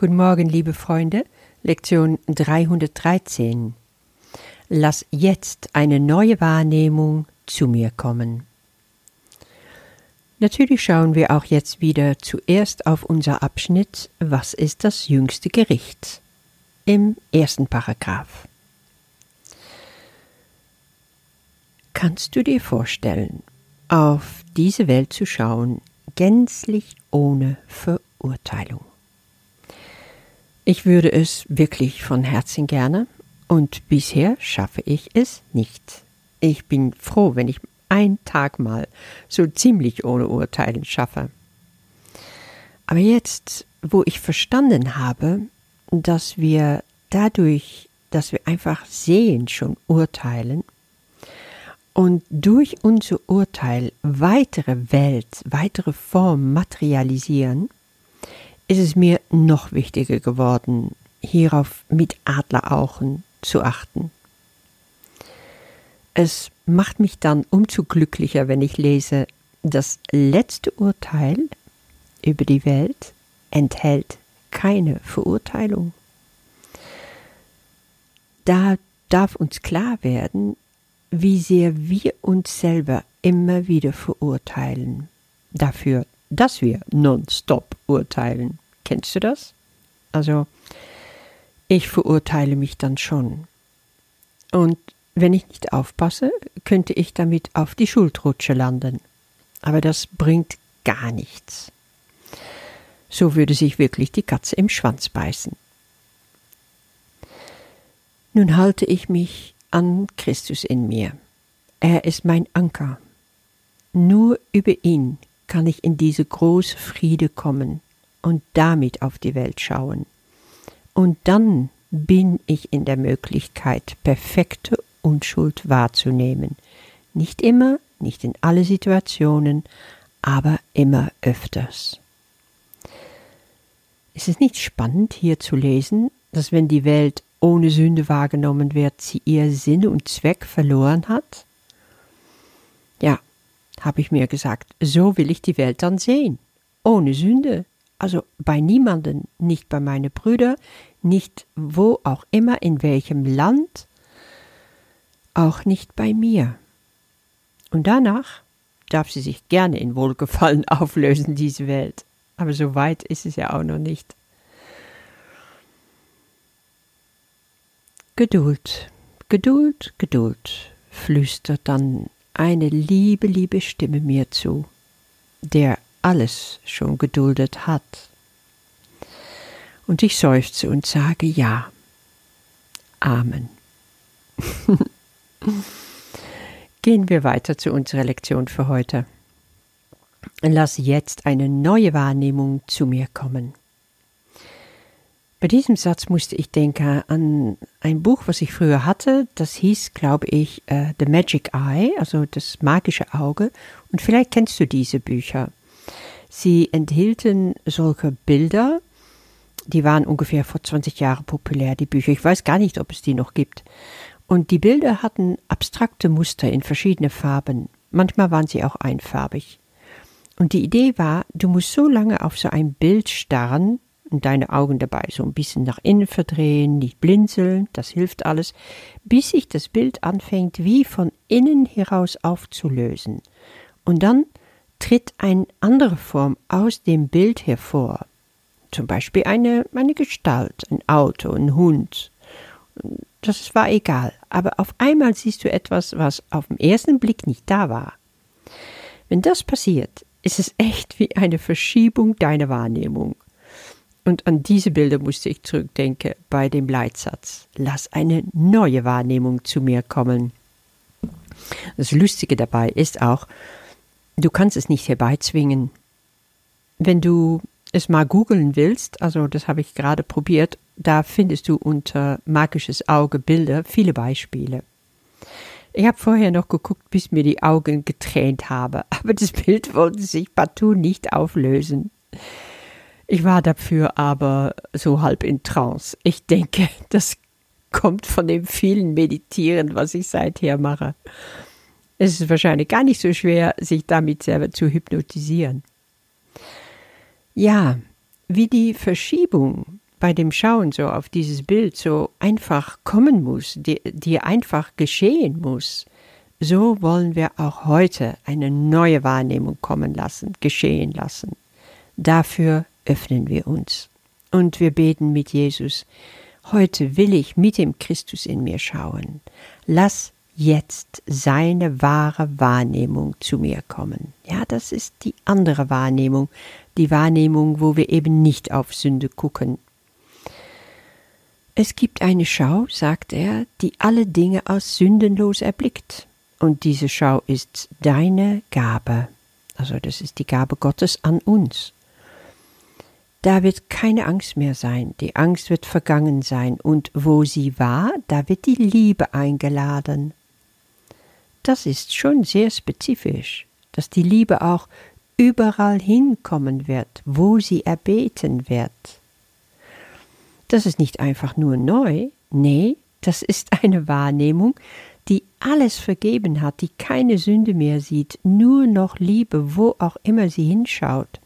Guten Morgen, liebe Freunde. Lektion 313. Lass jetzt eine neue Wahrnehmung zu mir kommen. Natürlich schauen wir auch jetzt wieder zuerst auf unser Abschnitt Was ist das jüngste Gericht? im ersten Paragraph. Kannst du dir vorstellen, auf diese Welt zu schauen, gänzlich ohne Verurteilung? Ich würde es wirklich von Herzen gerne, und bisher schaffe ich es nicht. Ich bin froh, wenn ich einen Tag mal so ziemlich ohne Urteilen schaffe. Aber jetzt, wo ich verstanden habe, dass wir dadurch, dass wir einfach sehen, schon urteilen, und durch unser Urteil weitere Welt, weitere Form materialisieren, ist es mir noch wichtiger geworden, hierauf mit Adleraugen zu achten. Es macht mich dann umzu glücklicher, wenn ich lese, das letzte Urteil über die Welt enthält keine Verurteilung. Da darf uns klar werden, wie sehr wir uns selber immer wieder verurteilen, dafür, dass wir nonstop urteilen. Kennst du das? Also, ich verurteile mich dann schon. Und wenn ich nicht aufpasse, könnte ich damit auf die Schuldrutsche landen. Aber das bringt gar nichts. So würde sich wirklich die Katze im Schwanz beißen. Nun halte ich mich an Christus in mir. Er ist mein Anker. Nur über ihn kann ich in diese große Friede kommen und damit auf die Welt schauen. Und dann bin ich in der Möglichkeit, perfekte Unschuld wahrzunehmen. Nicht immer, nicht in alle Situationen, aber immer öfters. Ist es nicht spannend hier zu lesen, dass wenn die Welt ohne Sünde wahrgenommen wird, sie ihr Sinn und Zweck verloren hat? Habe ich mir gesagt, so will ich die Welt dann sehen. Ohne Sünde. Also bei niemanden, nicht bei meinen Brüdern, nicht wo auch immer, in welchem Land, auch nicht bei mir. Und danach darf sie sich gerne in Wohlgefallen auflösen, diese Welt. Aber so weit ist es ja auch noch nicht. Geduld, Geduld, Geduld, flüstert dann eine liebe, liebe Stimme mir zu, der alles schon geduldet hat. Und ich seufze und sage ja. Amen. Gehen wir weiter zu unserer Lektion für heute. Lass jetzt eine neue Wahrnehmung zu mir kommen. Bei diesem Satz musste ich denken an ein Buch, was ich früher hatte. Das hieß, glaube ich, uh, The Magic Eye, also das magische Auge. Und vielleicht kennst du diese Bücher. Sie enthielten solche Bilder, die waren ungefähr vor 20 Jahren populär, die Bücher. Ich weiß gar nicht, ob es die noch gibt. Und die Bilder hatten abstrakte Muster in verschiedene Farben. Manchmal waren sie auch einfarbig. Und die Idee war, du musst so lange auf so ein Bild starren, und deine Augen dabei so ein bisschen nach innen verdrehen, nicht blinzeln, das hilft alles, bis sich das Bild anfängt wie von innen heraus aufzulösen. Und dann tritt eine andere Form aus dem Bild hervor. Zum Beispiel eine, eine Gestalt, ein Auto, ein Hund. Das war egal, aber auf einmal siehst du etwas, was auf den ersten Blick nicht da war. Wenn das passiert, ist es echt wie eine Verschiebung deiner Wahrnehmung. Und an diese Bilder musste ich zurückdenken bei dem Leitsatz. Lass eine neue Wahrnehmung zu mir kommen. Das Lustige dabei ist auch, du kannst es nicht herbeizwingen. Wenn du es mal googeln willst, also das habe ich gerade probiert, da findest du unter magisches Auge Bilder viele Beispiele. Ich habe vorher noch geguckt, bis mir die Augen getränt habe, aber das Bild wollte sich partout nicht auflösen. Ich war dafür aber so halb in Trance. Ich denke, das kommt von dem vielen Meditieren, was ich seither mache. Es ist wahrscheinlich gar nicht so schwer, sich damit selber zu hypnotisieren. Ja, wie die Verschiebung bei dem Schauen so auf dieses Bild so einfach kommen muss, die, einfach geschehen muss, so wollen wir auch heute eine neue Wahrnehmung kommen lassen, geschehen lassen. Dafür öffnen wir uns. Und wir beten mit Jesus, heute will ich mit dem Christus in mir schauen. Lass jetzt seine wahre Wahrnehmung zu mir kommen. Ja, das ist die andere Wahrnehmung, die Wahrnehmung, wo wir eben nicht auf Sünde gucken. Es gibt eine Schau, sagt er, die alle Dinge als sündenlos erblickt. Und diese Schau ist deine Gabe. Also das ist die Gabe Gottes an uns. Da wird keine Angst mehr sein, die Angst wird vergangen sein, und wo sie war, da wird die Liebe eingeladen. Das ist schon sehr spezifisch, dass die Liebe auch überall hinkommen wird, wo sie erbeten wird. Das ist nicht einfach nur neu, nee, das ist eine Wahrnehmung, die alles vergeben hat, die keine Sünde mehr sieht, nur noch Liebe, wo auch immer sie hinschaut.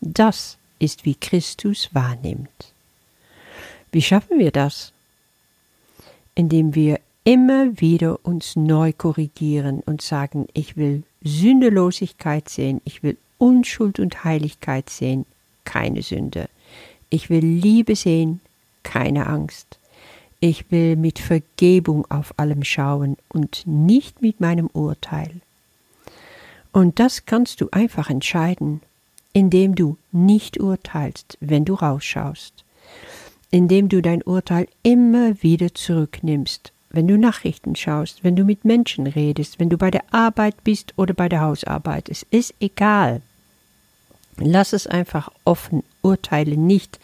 Das ist, wie Christus wahrnimmt. Wie schaffen wir das? Indem wir immer wieder uns neu korrigieren und sagen, ich will Sündelosigkeit sehen, ich will Unschuld und Heiligkeit sehen, keine Sünde. Ich will Liebe sehen, keine Angst. Ich will mit Vergebung auf allem schauen und nicht mit meinem Urteil. Und das kannst du einfach entscheiden indem du nicht urteilst, wenn du rausschaust, indem du dein Urteil immer wieder zurücknimmst, wenn du Nachrichten schaust, wenn du mit Menschen redest, wenn du bei der Arbeit bist oder bei der Hausarbeit. Es ist egal. Lass es einfach offen, urteile nicht.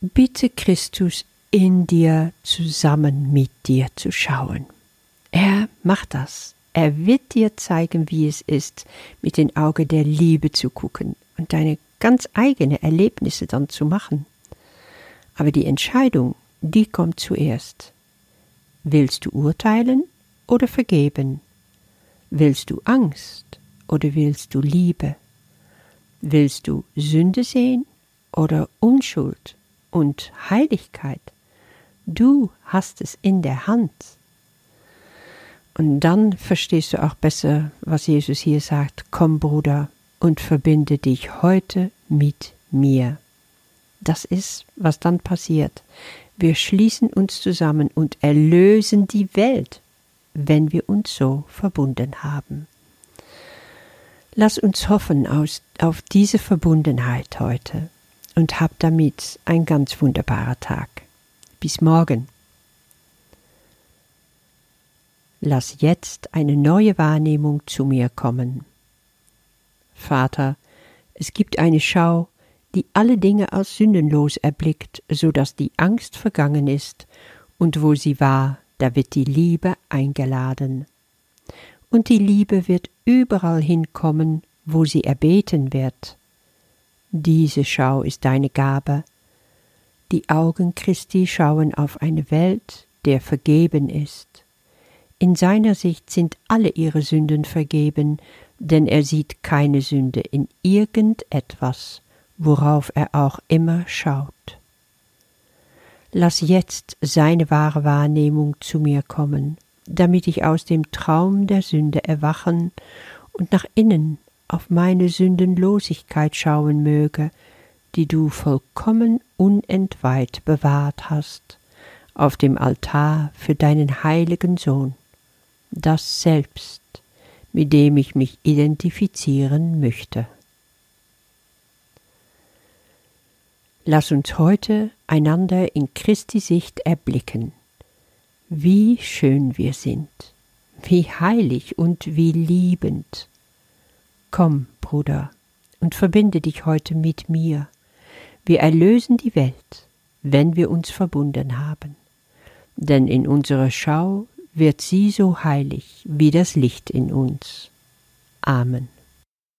Bitte Christus in dir zusammen mit dir zu schauen. Er macht das. Er wird dir zeigen, wie es ist, mit den Augen der Liebe zu gucken und deine ganz eigene Erlebnisse dann zu machen. Aber die Entscheidung, die kommt zuerst. Willst du urteilen oder vergeben? Willst du Angst oder willst du Liebe? Willst du Sünde sehen oder Unschuld und Heiligkeit? Du hast es in der Hand. Und dann verstehst du auch besser, was Jesus hier sagt. Komm, Bruder, und verbinde dich heute mit mir. Das ist, was dann passiert. Wir schließen uns zusammen und erlösen die Welt, wenn wir uns so verbunden haben. Lass uns hoffen aus, auf diese Verbundenheit heute und hab damit ein ganz wunderbarer Tag. Bis morgen. Lass jetzt eine neue Wahrnehmung zu mir kommen. Vater, es gibt eine Schau, die alle Dinge als sündenlos erblickt, so dass die Angst vergangen ist, und wo sie war, da wird die Liebe eingeladen. Und die Liebe wird überall hinkommen, wo sie erbeten wird. Diese Schau ist deine Gabe. Die Augen Christi schauen auf eine Welt, der vergeben ist. In seiner Sicht sind alle ihre Sünden vergeben, denn er sieht keine Sünde in irgendetwas, worauf er auch immer schaut. Lass jetzt seine wahre Wahrnehmung zu mir kommen, damit ich aus dem Traum der Sünde erwachen und nach innen auf meine Sündenlosigkeit schauen möge, die du vollkommen unentweiht bewahrt hast, auf dem Altar für deinen heiligen Sohn das Selbst, mit dem ich mich identifizieren möchte. Lass uns heute einander in Christi Sicht erblicken, wie schön wir sind, wie heilig und wie liebend. Komm, Bruder, und verbinde dich heute mit mir. Wir erlösen die Welt, wenn wir uns verbunden haben. Denn in unserer Schau wird sie so heilig wie das Licht in uns. Amen.